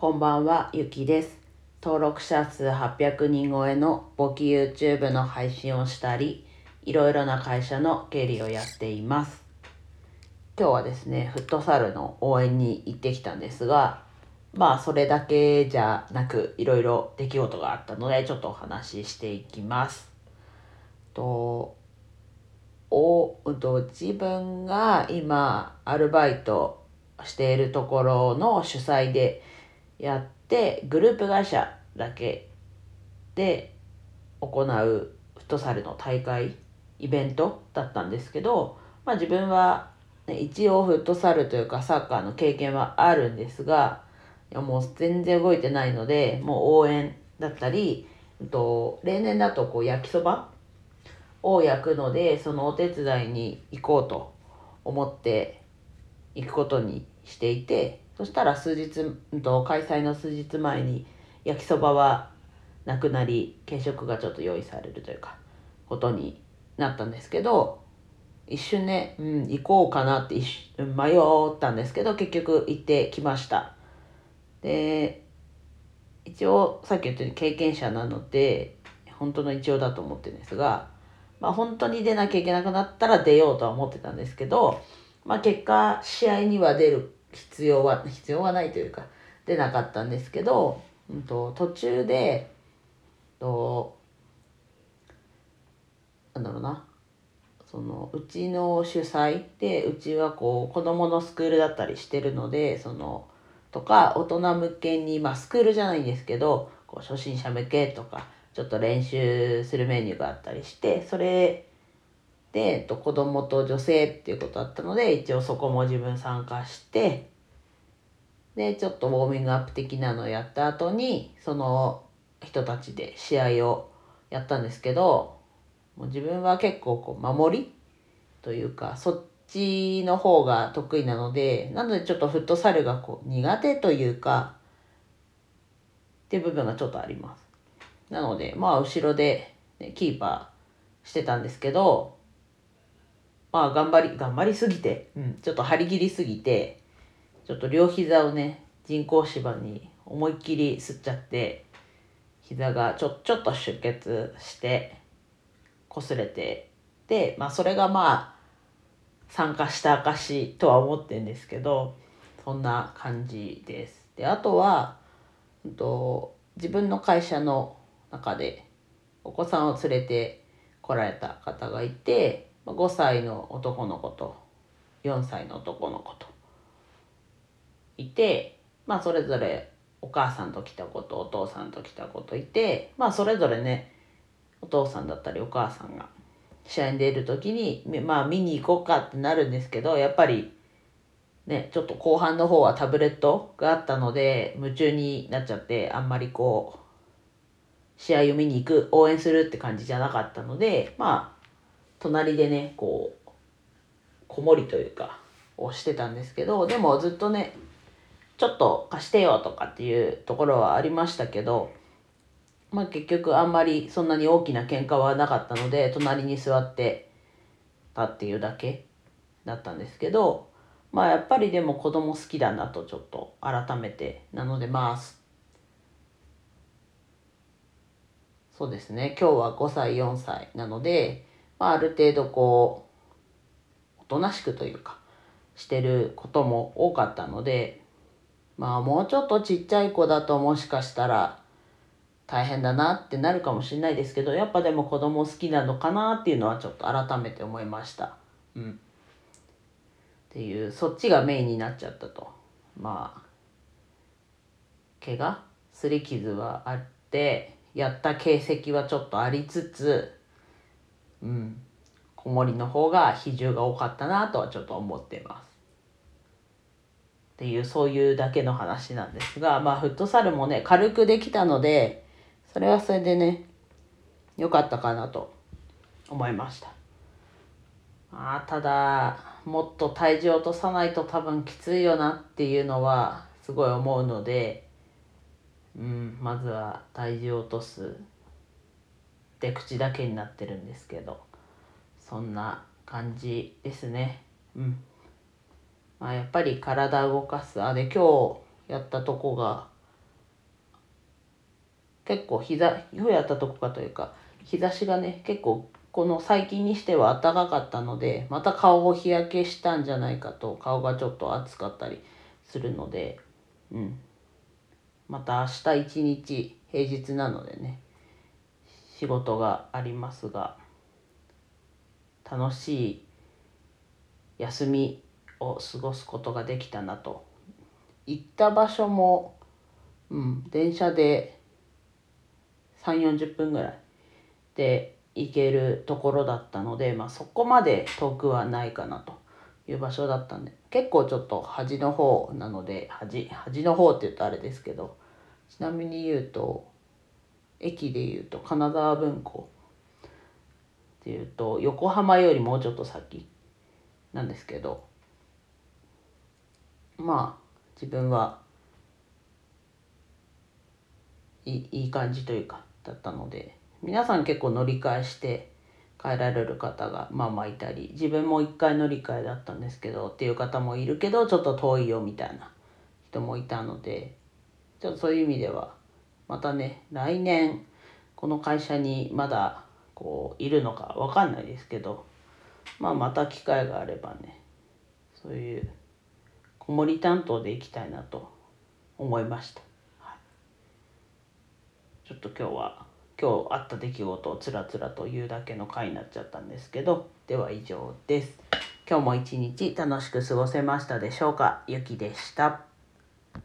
こんばんは、ゆきです。登録者数800人超えの簿記 YouTube の配信をしたり、いろいろな会社の経理をやっています。今日はですね、フットサルの応援に行ってきたんですが、まあそれだけじゃなく、いろいろ出来事があったので、ちょっとお話ししていきます。とおと自分が今アルバイトしているところの主催でやってグループ会社だけで行うフットサルの大会イベントだったんですけど、まあ、自分は、ね、一応フットサルというかサッカーの経験はあるんですがいやもう全然動いてないのでもう応援だったり、と、例年だとこう焼きそばを焼くのでそのお手伝いに行こうと思って行くことにしていてそしたら数日うんと開催の数日前に焼きそばはなくなり軽食がちょっと用意されるというかことになったんですけど一瞬ね、うん、行こうかなって一瞬迷ったんですけど結局行ってきました。で一応さっき言ったように経験者なので本当の一応だと思ってるんですがまあ、本当に出なきゃいけなくなったら出ようとは思ってたんですけど、まあ、結果試合には出る必要は必要はないというか出なかったんですけど、うん、と途中でとなんだろうな。そのうちの主催でうちはこう子どものスクールだったりしてるのでそのとか大人向けにまあスクールじゃないんですけどこう初心者向けとかちょっと練習するメニューがあったりしてそれで、えっと、子供と女性っていうことだったので一応そこも自分参加してでちょっとウォーミングアップ的なのをやった後にその人たちで試合をやったんですけどもう自分は結構こう守りというかそっちの方が得意なのでなのでちょっとフットサルがこう苦手というかっていう部分がちょっとあります。なので、まあ、後ろで、ね、キーパーしてたんですけど、まあ、頑張り、頑張りすぎて、うん、ちょっと張り切りすぎて、ちょっと両膝をね、人工芝に思いっきり吸っちゃって、膝がちょ、ちょっと出血して、擦れて、で、まあ、それがまあ、参加した証とは思ってるんですけど、そんな感じです。で、あとは、うんと、自分の会社の中でお子さんを連れて来られた方がいて5歳の男の子と4歳の男の子といてまあそれぞれお母さんと来た子とお父さんと来た子といてまあそれぞれねお父さんだったりお母さんが試合に出る時にまあ見に行こうかってなるんですけどやっぱりねちょっと後半の方はタブレットがあったので夢中になっちゃってあんまりこう試合を見に行く応援するって感じじゃなかったのでまあ隣でねこう子守というかをしてたんですけどでもずっとねちょっと貸してよとかっていうところはありましたけどまあ結局あんまりそんなに大きな喧嘩はなかったので隣に座ってたっていうだけだったんですけどまあやっぱりでも子供好きだなとちょっと改めてなのでまあそうですね今日は5歳4歳なので、まあ、ある程度こうおとなしくというかしてることも多かったのでまあもうちょっとちっちゃい子だともしかしたら大変だなってなるかもしれないですけどやっぱでも子供好きなのかなっていうのはちょっと改めて思いました。うん、っていうそっちがメインになっちゃったとまあ怪我すり傷はあってやった形跡はちょっとありつつ、うん、子守の方が比重が多かったなとはちょっと思ってます。っていうそういうだけの話なんですがまあフットサルもね軽くできたのでそれはそれでね良かったかなと思いました。あただもっと体重落とさないと多分きついよなっていうのはすごい思うので。うん、まずは体重を落とすで口だけになってるんですけどそんな感じですね。うん。まあやっぱり体動かす。あで今日やったとこが結構膝冬やったとこかというか日差しがね結構この最近にしては暖かかったのでまた顔を日焼けしたんじゃないかと顔がちょっと暑かったりするのでうん。また明日一日平日なのでね仕事がありますが楽しい休みを過ごすことができたなと。行った場所も、うん、電車で3 4 0分ぐらいで行けるところだったので、まあ、そこまで遠くはないかなという場所だったんで結構ちょっと端の方なので端端の方って言うとあれですけどちなみに言うと駅で言うと金沢文庫っていうと横浜よりもうちょっと先なんですけどまあ自分はいいいい感じというかだったので皆さん結構乗り換えして帰られる方がまあまあいたり自分も一回乗り換えだったんですけどっていう方もいるけどちょっと遠いよみたいな人もいたのでちょっとそういう意味ではまたね来年この会社にまだこういるのか分かんないですけどまあまた機会があればねそういう子守担当でいきたいなと思いました、はい、ちょっと今日は今日あった出来事をつらつらと言うだけの回になっちゃったんですけどでは以上です。今日も一日楽しく過ごせましたでしょうか？ゆきでした。